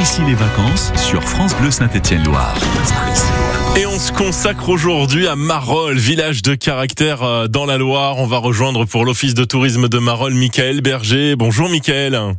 Ici les vacances sur France Bleu Saint-Étienne-Loire. Et on se consacre aujourd'hui à Marolles, village de caractère euh, dans la Loire. On va rejoindre pour l'office de tourisme de Marolles Michael Berger. Bonjour Michael.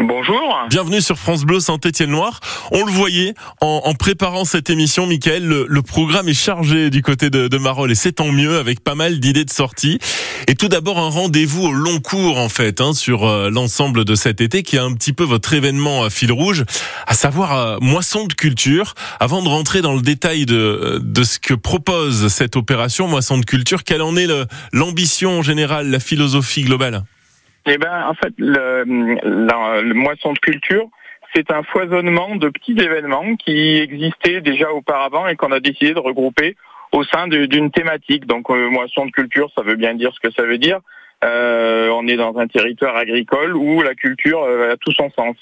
Bonjour. Bienvenue sur France Bleu Saint-Étienne-Loire. On le voyait en, préparant cette émission, Michael, le, programme est chargé du côté de, Marolles et c'est tant mieux avec pas mal d'idées de sortie. Et tout d'abord un rendez-vous au long cours en fait hein, sur euh, l'ensemble de cet été qui est un petit peu votre événement à fil rouge, à savoir euh, moisson de culture. Avant de rentrer dans le détail de, de ce que propose cette opération moisson de culture, quelle en est l'ambition générale, la philosophie globale? Eh ben, en fait, le, la, le moisson de culture, c'est un foisonnement de petits événements qui existaient déjà auparavant et qu'on a décidé de regrouper au sein d'une thématique. Donc, euh, moisson de culture, ça veut bien dire ce que ça veut dire. Euh, on est dans un territoire agricole où la culture euh, a tout son sens.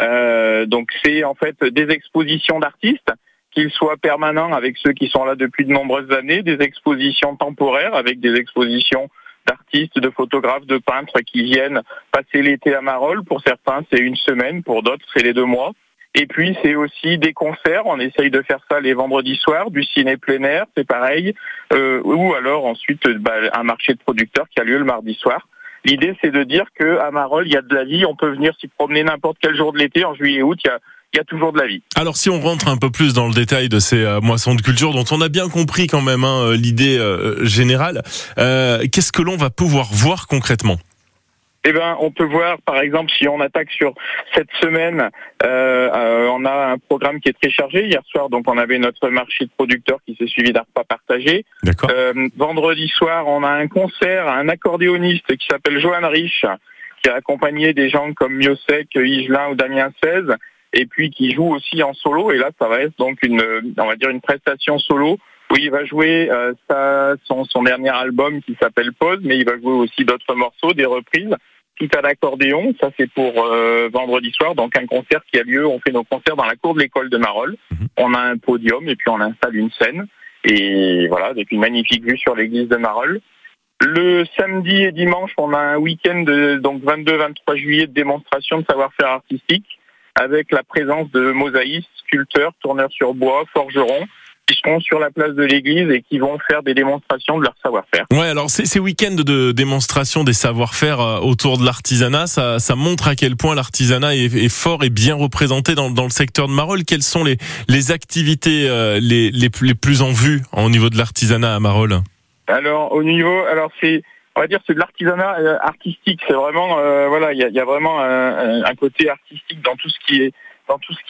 Euh, donc, c'est en fait des expositions d'artistes qu'ils soient permanents avec ceux qui sont là depuis de nombreuses années, des expositions temporaires avec des expositions d'artistes, de photographes, de peintres qui viennent passer l'été à Marolles. Pour certains, c'est une semaine, pour d'autres, c'est les deux mois. Et puis, c'est aussi des concerts. On essaye de faire ça les vendredis soirs, du ciné plein air, c'est pareil. Euh, ou alors ensuite, bah, un marché de producteurs qui a lieu le mardi soir. L'idée, c'est de dire que à Marolles, il y a de la vie. On peut venir s'y promener n'importe quel jour de l'été, en juillet et août. Il y a il y a toujours de la vie. Alors si on rentre un peu plus dans le détail de ces euh, moissons de culture dont on a bien compris quand même hein, l'idée euh, générale, euh, qu'est-ce que l'on va pouvoir voir concrètement? Eh ben, on peut voir, par exemple, si on attaque sur cette semaine, euh, on a un programme qui est très chargé. Hier soir, donc, on avait notre marché de producteurs qui s'est suivi d'un repas partagé. Euh, vendredi soir, on a un concert, un accordéoniste qui s'appelle Johan Rich, qui a accompagné des gens comme Miosek, Igelin ou Damien 16 et puis qui joue aussi en solo. Et là, ça va être donc une, on va dire une prestation solo où il va jouer euh, sa, son, son dernier album qui s'appelle Pause, mais il va jouer aussi d'autres morceaux, des reprises, tout à l'accordéon. Ça, c'est pour euh, vendredi soir, donc un concert qui a lieu. On fait nos concerts dans la cour de l'école de Marolles. On a un podium et puis on installe une scène. Et voilà, avec une magnifique vue sur l'église de Marolles. Le samedi et dimanche, on a un week-end de donc 22-23 juillet de démonstration de savoir-faire artistique avec la présence de mosaïstes, sculpteurs, tourneurs sur bois, forgerons qui seront sur la place de l'église et qui vont faire des démonstrations de leur savoir-faire. Ouais, alors ces, ces week-ends de démonstration des savoir-faire euh, autour de l'artisanat, ça, ça, montre à quel point l'artisanat est, est, fort et bien représenté dans, dans, le secteur de Marolles. Quelles sont les, les activités euh, les, les, les, plus en vue au niveau de l'artisanat à Marolles? Alors au niveau, alors c'est on va dire c'est de l'artisanat euh, artistique. C'est vraiment euh, voilà, il y a, vraiment un, côté artistique dans tout ce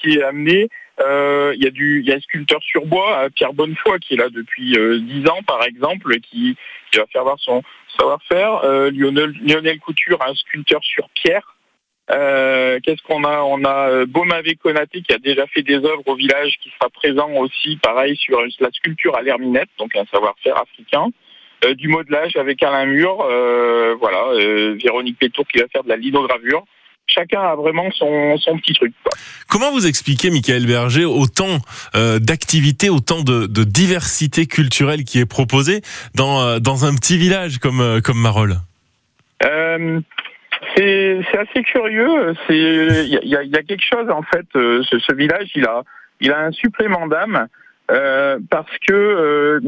qui est amené. Il y a un sculpteur sur bois, euh, Pierre Bonnefoy, qui est là depuis dix ans par exemple, qui, qui va faire voir son savoir-faire. Lionel, Lionel Couture, un sculpteur sur pierre. Qu'est-ce qu'on a? On a Beaumavé Konaté qui a déjà fait des œuvres au village, qui sera présent aussi, pareil, sur la sculpture à l'herminette, donc un savoir-faire africain. Euh, du modelage avec Alain Mur, euh, voilà, euh, Véronique Pétour qui va faire de la lidogravure. Chacun a vraiment son, son petit truc. Quoi. Comment vous expliquez, Michael Berger, autant euh, d'activités, autant de, de, diversité culturelle qui est proposée dans, dans un petit village comme, comme Marolles? Euh, c'est assez curieux. Il y a, y a, quelque chose en fait. ce, ce, village, il a, il a un supplément d'âme. Euh, parce que euh,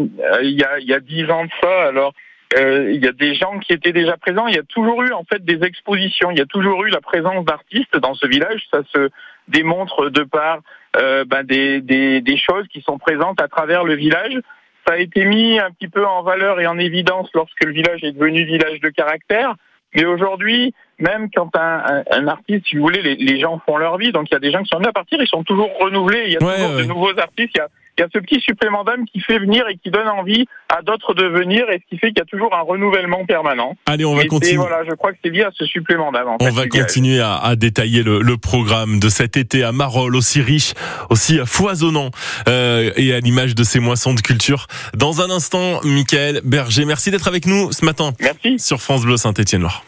il y a il y a dix ans de ça, alors euh, il y a des gens qui étaient déjà présents. Il y a toujours eu en fait des expositions. Il y a toujours eu la présence d'artistes dans ce village. Ça se démontre de par euh, ben des, des, des choses qui sont présentes à travers le village. Ça a été mis un petit peu en valeur et en évidence lorsque le village est devenu village de caractère. Mais aujourd'hui, même quand un, un, un, artiste, si vous voulez, les, les, gens font leur vie, donc il y a des gens qui sont venus à partir, ils sont toujours renouvelés. Il y a ouais, toujours ouais. de nouveaux artistes. Il y a il y a ce petit supplément d'âme qui fait venir et qui donne envie à d'autres de venir et ce qui fait qu'il y a toujours un renouvellement permanent. Allez, on va et continuer. Voilà, je crois que c'est lié à ce supplément d'âme. On fait, va continuer à, à, détailler le, le, programme de cet été à Marolles, aussi riche, aussi foisonnant euh, et à l'image de ces moissons de culture. Dans un instant, Michael Berger, merci d'être avec nous ce matin merci. sur France Bleu Saint-Étienne-Loire.